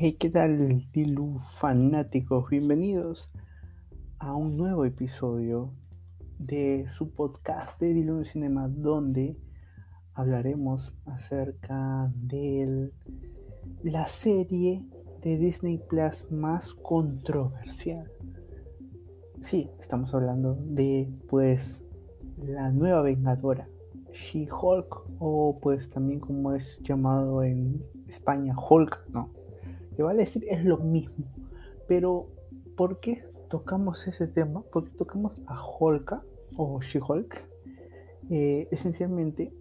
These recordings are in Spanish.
Hey, ¿qué tal, Dilu fanáticos? Bienvenidos a un nuevo episodio de su podcast de Dilu Cinema, donde hablaremos acerca de la serie de Disney Plus más controversial. Sí, estamos hablando de, pues, la nueva Vengadora, She-Hulk, o pues también como es llamado en España, Hulk, no te vale decir es lo mismo. Pero, ¿por qué tocamos ese tema? ¿Por qué tocamos a Hulk o She-Hulk? Eh, esencialmente,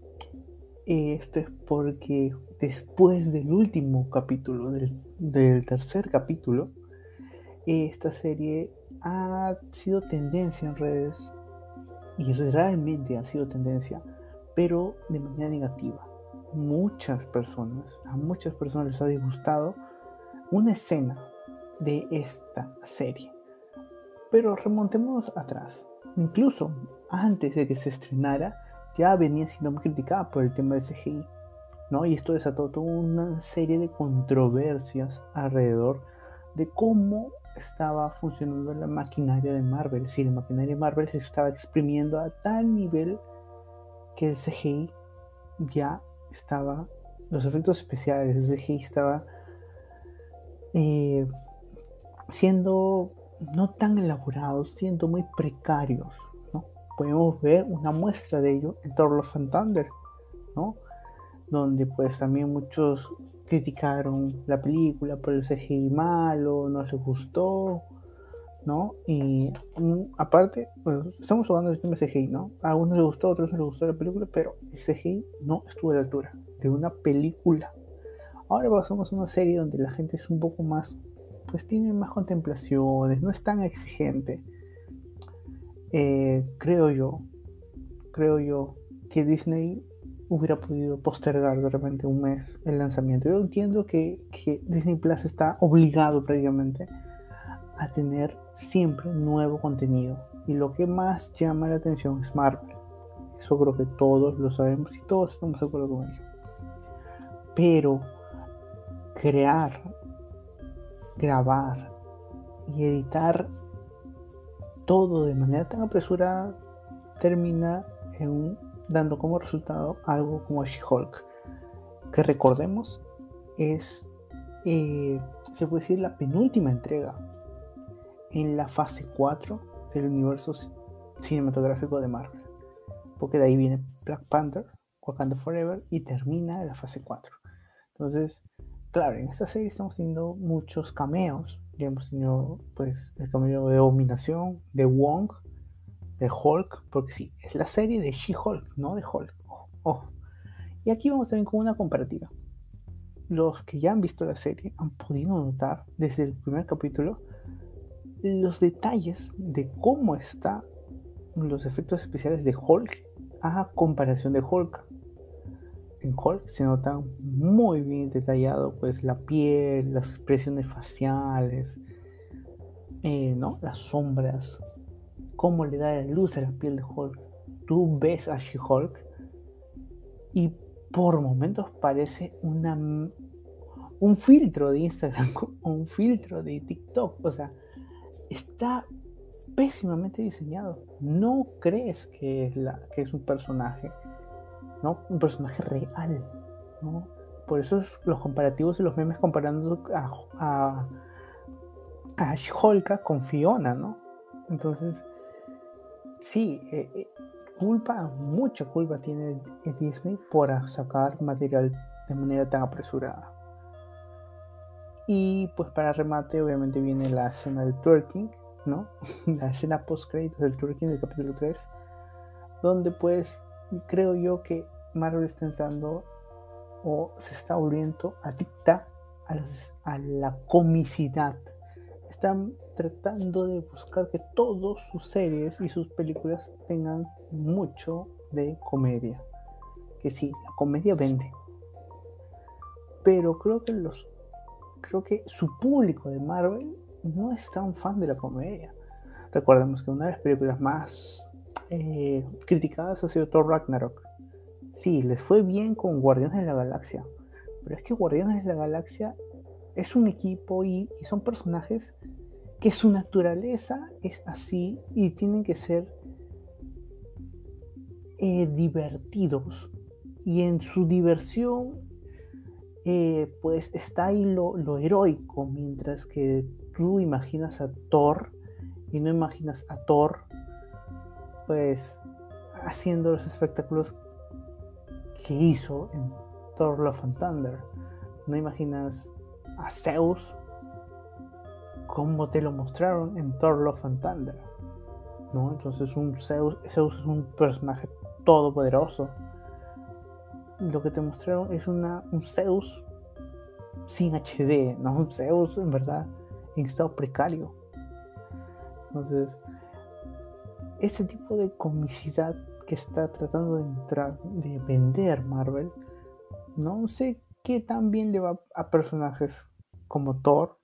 eh, esto es porque después del último capítulo, del, tercer capítulo, esta serie ha sido tendencia en redes y realmente ha sido tendencia, pero de manera negativa. Muchas personas, a muchas personas les ha disgustado una escena de esta serie. Pero remontémonos atrás. Incluso antes de que se estrenara, ya venía siendo muy criticada por el tema del CGI. ¿no? Y esto desató toda una serie de controversias alrededor de cómo estaba funcionando la maquinaria de Marvel. Si la maquinaria de Marvel se estaba exprimiendo a tal nivel que el CGI ya estaba, los efectos especiales, el CGI estaba eh, siendo no tan elaborados, siendo muy precarios. ¿no? Podemos ver una muestra de ello en Thor Love and Thunder, ¿no? donde pues también muchos criticaron la película por el CGI malo, no les gustó, ¿no? Y mm, aparte, estamos hablando del tema CGI, ¿no? A algunos les gustó, a otros no les gustó la película, pero el CGI no estuvo a la altura de una película Ahora pasamos a una serie donde la gente es un poco más, pues tiene más contemplaciones, no es tan exigente. Eh, creo yo, creo yo que Disney hubiera podido postergar de repente un mes el lanzamiento. Yo entiendo que, que Disney Plus está obligado prácticamente a tener siempre nuevo contenido. Y lo que más llama la atención es Marvel. Eso creo que todos lo sabemos y todos estamos de acuerdo con ello. Pero crear, grabar y editar todo de manera tan apresurada termina dando como resultado algo como She-Hulk, que recordemos es, eh, se puede decir, la penúltima entrega en la fase 4 del universo cinematográfico de Marvel, porque de ahí viene Black Panther, Wakanda Forever y termina la fase 4. Entonces, claro, en esta serie estamos teniendo muchos cameos. Ya hemos tenido pues el cameo de Dominación, de Wong, de Hulk, porque sí, es la serie de She-Hulk, no de Hulk. Y aquí vamos también con una comparativa. Los que ya han visto la serie han podido notar desde el primer capítulo los detalles de cómo están los efectos especiales de Hulk a comparación de Hulk en Hulk se nota muy bien detallado, pues la piel, las expresiones faciales, eh, ¿no? Las sombras, cómo le da la luz a la piel de Hulk. Tú ves a She-Hulk y por momentos parece una, un filtro de Instagram, un filtro de TikTok, o sea, está pésimamente diseñado. No crees que es, la, que es un personaje ¿no? Un personaje real, ¿no? Por eso los comparativos y los memes comparando a, a, a con Fiona, ¿no? Entonces, sí, eh, eh, culpa, mucha culpa tiene Disney por sacar material de manera tan apresurada. Y pues para remate, obviamente viene la escena del twerking, ¿no? la escena post-créditos del twerking del capítulo 3, donde pues creo yo que Marvel está entrando o se está volviendo adicta a, la comicidad. Están tratando de buscar que todas sus series y sus películas tengan mucho de comedia. Que sí, la comedia vende. Pero creo que los creo que su público de Marvel no es tan fan de la comedia. Recordemos que una de las películas más eh, criticadas ha sido Thor Ragnarok. Sí, les fue bien con Guardianes de la Galaxia, pero es que Guardianes de la Galaxia es un equipo y, son personajes que su naturaleza es así y tienen que ser eh, divertidos. Y en su diversión, eh, pues está ahí lo, heroico, mientras que tú imaginas a Thor y no imaginas a Thor, pues haciendo los espectáculos que hizo en Thor Love and Thunder. No imaginas a Zeus como te lo mostraron en Thor Love and Thunder. ¿no? Entonces un Zeus, Zeus es un personaje todopoderoso. Lo que te mostraron es una, un Zeus sin HD, ¿no? Un Zeus en verdad en estado precario. Entonces, ese tipo de comicidad que está tratando de entrar, de vender Marvel, no sé qué tan bien le va a personajes como Thor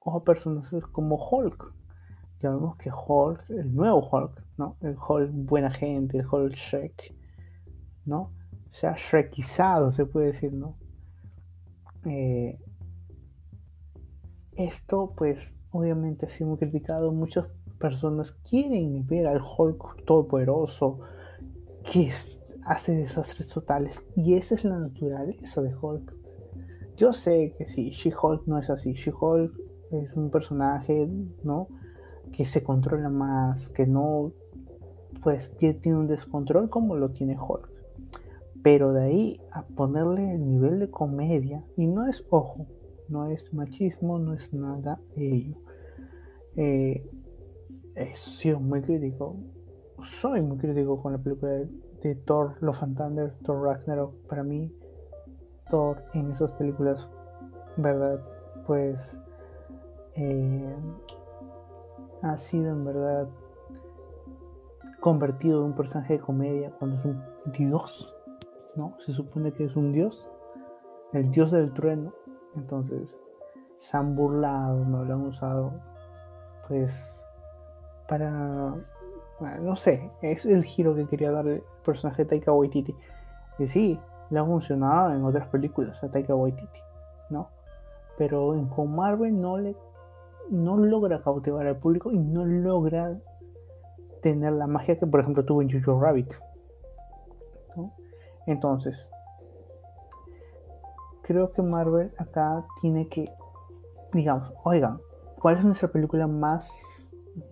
o a personajes como Hulk. Ya vemos que Hulk, el nuevo Hulk, ¿no? El Hulk buena gente, el Hulk Shrek, ¿no? Se ha Shrekizado, se puede decir, ¿no? Eh, esto, pues, obviamente ha sido muy criticado. Muchas personas quieren ver al Hulk todopoderoso que hace desastres totales. Y esa es la naturaleza de Hulk. Yo sé que sí, She-Hulk no es así. She-Hulk es un personaje, ¿no? Que se controla más, que no, pues, tiene un descontrol como lo tiene Hulk. Pero de ahí a ponerle el nivel de comedia, y no es, ojo, no es machismo, no es nada ello. Eh, he sido muy crítico. Soy muy crítico con la película de, Thor, Love and Thor Ragnarok. Para mí, Thor en esas películas, ¿verdad? Pues eh, ha sido en verdad convertido en un personaje de comedia cuando es un dios, ¿no? Se supone que es un dios, el dios del trueno. Entonces, se han burlado, no lo han usado, pues, para, no sé, es el giro que quería darle el personaje de Taika Waititi. Y sí, le ha funcionado en otras películas a Taika Waititi, ¿no? Pero con Marvel no le no logra cautivar al público y no logra tener la magia que por ejemplo tuvo en Jojo Rabbit. ¿no? Entonces, creo que Marvel acá tiene que, digamos, oigan, ¿cuál es nuestra película más,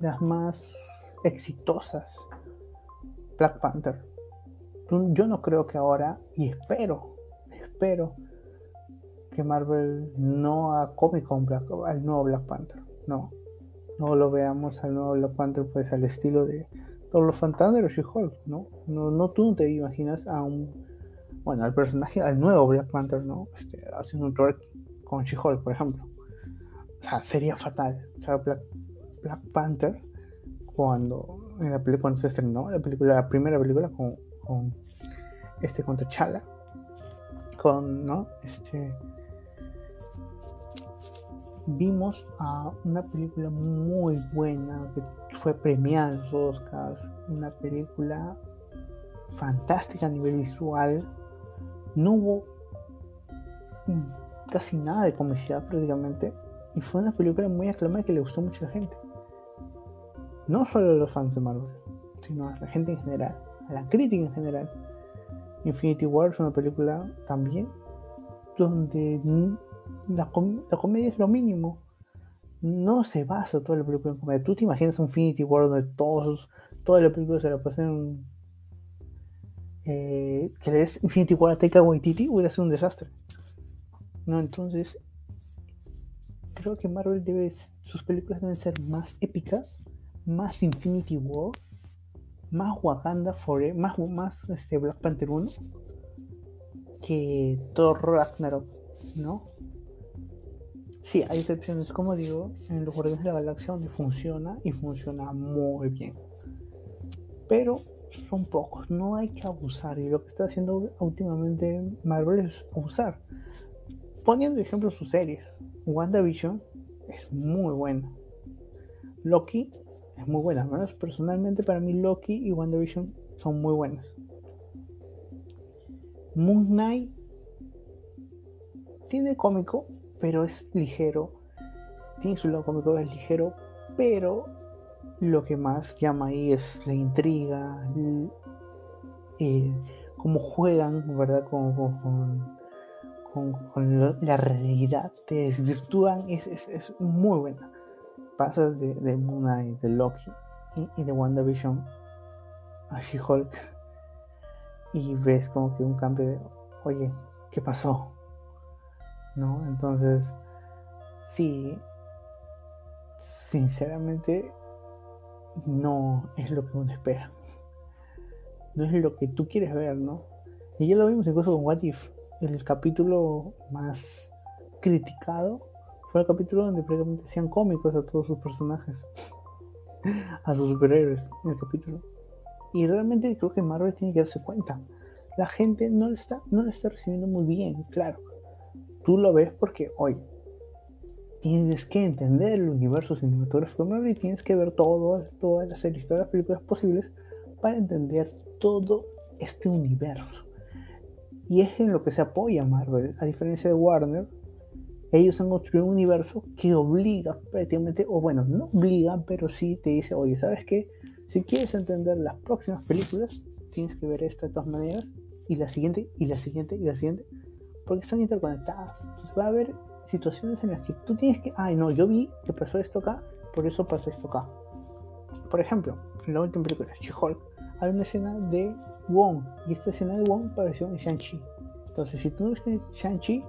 las más exitosas? Black Panther. Yo no creo que ahora, y espero, espero que Marvel no haga Con Black, al nuevo Black Panther. No, no lo veamos al nuevo Black Panther pues al estilo de todos los Thunder o She-Hulk, ¿no? ¿no? No tú te imaginas a un bueno, al personaje, al nuevo Black Panther, ¿no? Este, haciendo un twerk con She-Hulk, por ejemplo. O sea, sería fatal. Panther, cuando, en la película, cuando se estrenó, la película, la primera película con, con este, con T'Challa, con, ¿no? Este, vimos a una película muy buena que fue premiada en los Oscars, una película fantástica a nivel visual, no hubo casi nada de comicidad prácticamente. Y fue una película muy aclamada que le gustó mucho a la gente. No solo a los fans de Marvel, sino a la gente en general, a la crítica en general. Infinity War es una película también donde la, comedia es lo mínimo. No se basa toda la película en comedia. Tú te imaginas un Infinity War donde todos, toda la película se la pasan eh, que le des Infinity War a Taika Waititi hubiera sido un desastre. No, entonces creo que Marvel debe, sus películas deben ser más épicas, más Infinity War, más Wakanda Forever, más, más este Black Panther 1 que Thor Ragnarok, ¿no? Sí, hay excepciones, como digo, en los Guardianes de la Galaxia donde funciona y funciona muy bien pero son pocos, no hay que abusar. Y lo que está haciendo últimamente Marvel es abusar. Poniendo ejemplo sus series, WandaVision es muy buena. Loki es muy buena, personalmente para mí Loki y WandaVision son muy buenas. Moon Knight tiene cómico, pero es ligero. Tiene su lado cómico, es ligero, pero lo que más llama ahí es la intriga, eh, cómo juegan, ¿verdad? Con, con, la realidad, te desvirtúan, es, es, muy buena. Pasas de, de Moon Knight, de Loki y, de WandaVision a She-Hulk y ves como que un cambio de, oye, ¿qué pasó? ¿No? Entonces, sí, sinceramente, no es lo que uno espera. No es lo que tú quieres ver, ¿no? Y ya lo vimos incluso con What If. El capítulo más criticado fue el capítulo donde prácticamente hacían cómicos a todos sus personajes. a sus superhéroes en el capítulo. Y realmente creo que Marvel tiene que darse cuenta. La gente no lo está, no lo está recibiendo muy bien, claro. Tú lo ves porque, hoy tienes que entender el universo cinematográfico de Marvel y tienes que ver todo, todas las series, todas las películas posibles para entender todo este universo. Y es en lo que se apoya Marvel, a diferencia de Warner. Ellos han construido un universo que obliga prácticamente, o bueno, no obliga, pero sí te dice, oye, ¿sabes qué? Si quieres entender las próximas películas, tienes que ver esta de todas maneras, y la siguiente, y la siguiente, y la siguiente, porque están interconectadas. va a haber situaciones en las que tú tienes que, ay, no, yo vi que pasó esto acá, por eso pasa esto acá. Por ejemplo, en la última película, She-Hulk, hay una escena de Wong, y esta escena de Wong apareció en Shang-Chi. Entonces, si tú no viste Shang-Chi,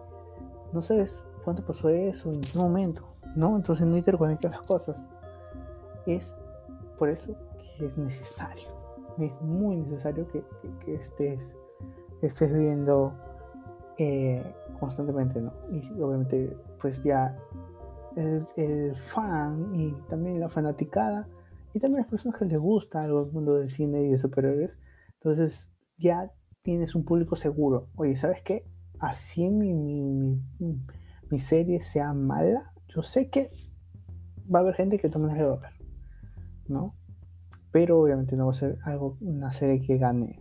no sabes cuánto pasó eso, en qué momento, ¿no? Entonces no interconectas las cosas. Es por eso es necesario, es muy necesario que, estés, estés viendo eh, constantemente, ¿no? Y obviamente, pues ya el, fan y también la fanaticada y también las personas que les gusta algo el mundo del cine y de superhéroes, entonces ya tienes un público seguro. Oye, ¿sabes qué? Así mi, mi, mi, serie sea mala, yo sé que va a haber gente que también la va a ver, ¿no? pero obviamente no va a ser algo, una serie que gane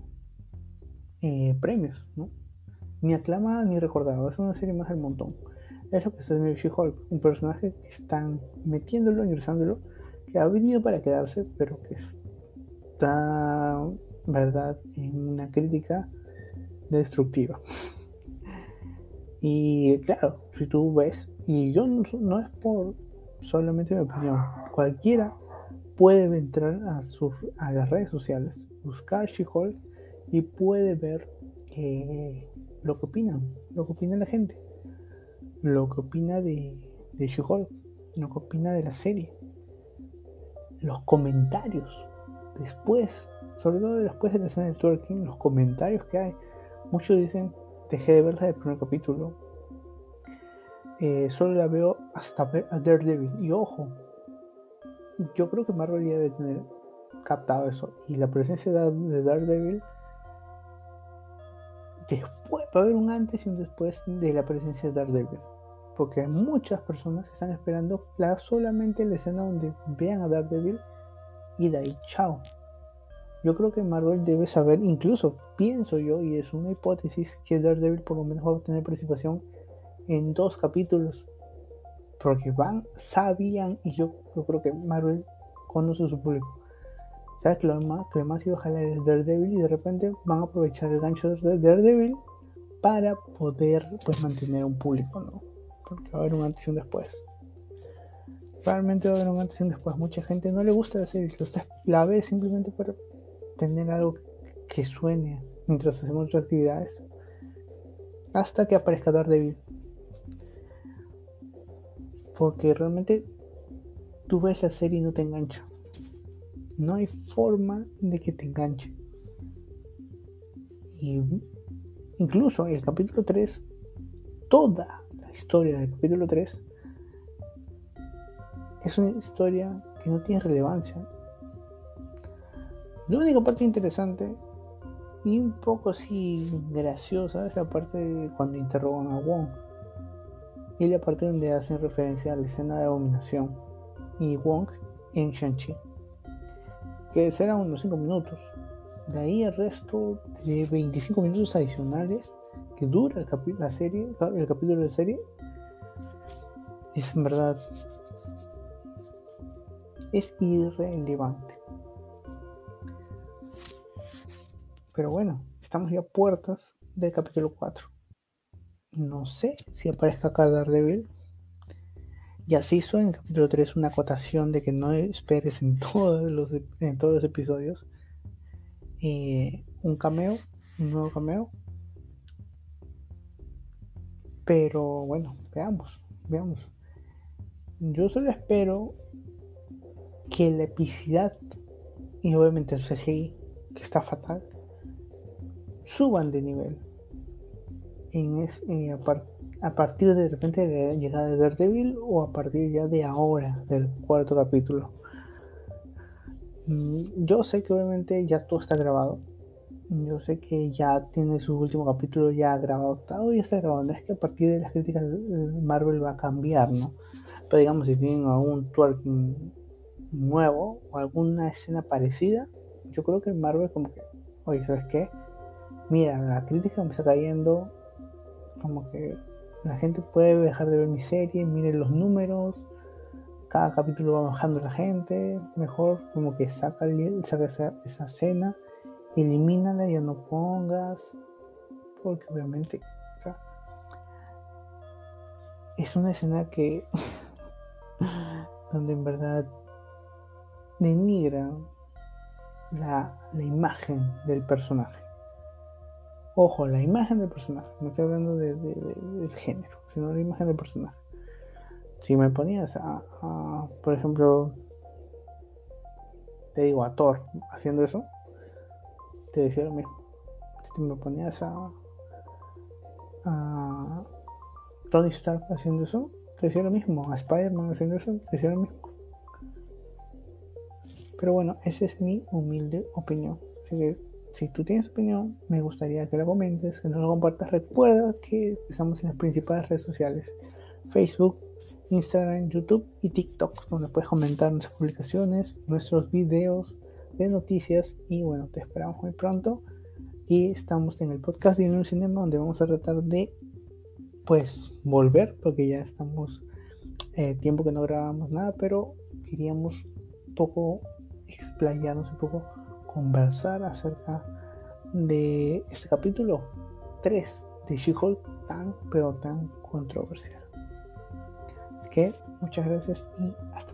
eh, premios, ¿no? Ni aclamada ni recordada, ser una serie más del montón. Es lo que está en She-Hulk, un personaje que están metiéndolo, ingresándolo, que ha venido para quedarse, pero que está, verdad, en una crítica destructiva. Y claro, si tú ves, y yo no, es por solamente mi opinión, cualquiera puede entrar a, a las redes sociales, buscar She-Hulk y puede ver eh, lo que opinan, lo que opina la gente, lo que opina de, de She-Hulk, lo que opina de la serie, los comentarios después, sobre todo después de la escena de twerking, los comentarios que hay. Muchos dicen, dejé de verla del primer capítulo, eh, solo la veo hasta ver a Daredevil. Y ojo, yo creo que Marvel ya debe tener captado eso. Y la presencia de Daredevil, después, va a haber un antes y un después de la presencia de Daredevil. Porque muchas personas están esperando la, solamente la escena donde vean a Daredevil y de ahí, chao. Yo creo que Marvel debe saber, incluso pienso yo, y es una hipótesis, que Daredevil por lo menos va a tener participación en dos capítulos porque van, sabían, y yo, creo que Marvel conoce su público. ¿Sabes que lo más, que lo más iba a jalar es Daredevil y de repente van a aprovechar el gancho de Daredevil para poder pues mantener un público, ¿no? Porque va a haber un antes y un después. Realmente va a haber un antes y un después. Mucha gente no le gusta la serie, la ve simplemente para tener algo que suene mientras hacemos otras actividades. Hasta que aparezca Daredevil. Porque realmente tú ves la serie y no te engancha. No hay forma de que te enganche. Y incluso el capítulo 3, toda la historia del capítulo 3 es una historia que no tiene relevancia. La única parte interesante y un poco así graciosa es la parte de cuando interrogan a Wong y la parte donde hacen referencia a la escena de abominación y Wong en Shang-Chi, que serán unos 5 minutos. De ahí el resto de 25 minutos adicionales que dura el la serie, el capítulo de serie, es en verdad es irrelevante. Pero bueno, estamos ya a puertas del capítulo 4. No sé si aparezca acá Daredevil. Y así hizo en el capítulo 3 una acotación de que no esperes en todos los, en todos los episodios eh, un cameo, un nuevo cameo. Pero bueno, veamos, veamos. Yo solo espero que la epicidad y obviamente el CGI, que está fatal, suban de nivel. En eh, a, partir de, repente de la llegada de Daredevil o a partir ya de ahora, del cuarto capítulo. Mm, yo sé que obviamente ya todo está grabado. Yo sé que ya tiene su último capítulo ya grabado. Todo ya está grabado. es que a partir de las críticas Marvel va a cambiar, ¿no? Pero digamos, si tienen algún twerking nuevo o alguna escena parecida, yo creo que Marvel como que, oye, ¿sabes qué? Mira, la crítica me está cayendo, como que la gente puede dejar de ver mi serie, miren los números, cada capítulo va bajando la gente, mejor como que saca, esa, esa escena, elimínala, ya no pongas, porque obviamente es una escena que donde en verdad denigra la, la imagen del personaje. Ojo, la imagen del personaje. No estoy hablando de, del género, sino la imagen del personaje. Si me ponías a, por ejemplo, te digo a Thor haciendo eso, te decía lo mismo. Si me ponías a, a Tony Stark haciendo eso, te decía lo mismo. A Spider-Man haciendo eso, te decía lo mismo. Pero bueno, esa es mi humilde opinión. Así que si tú tienes opinión, me gustaría que la comentes, que nos lo compartas. Recuerda que estamos en las principales redes sociales. Facebook, Instagram, YouTube y TikTok, donde puedes comentar nuestras publicaciones, nuestros videos de noticias y bueno, te esperamos muy pronto y estamos en el podcast de un cinema donde vamos a tratar de pues volver porque ya estamos eh, tiempo que no grabamos nada pero queríamos un poco explayarnos un poco, conversar acerca de este capítulo 3 de She-Hulk tan, pero tan controversial. que muchas gracias y hasta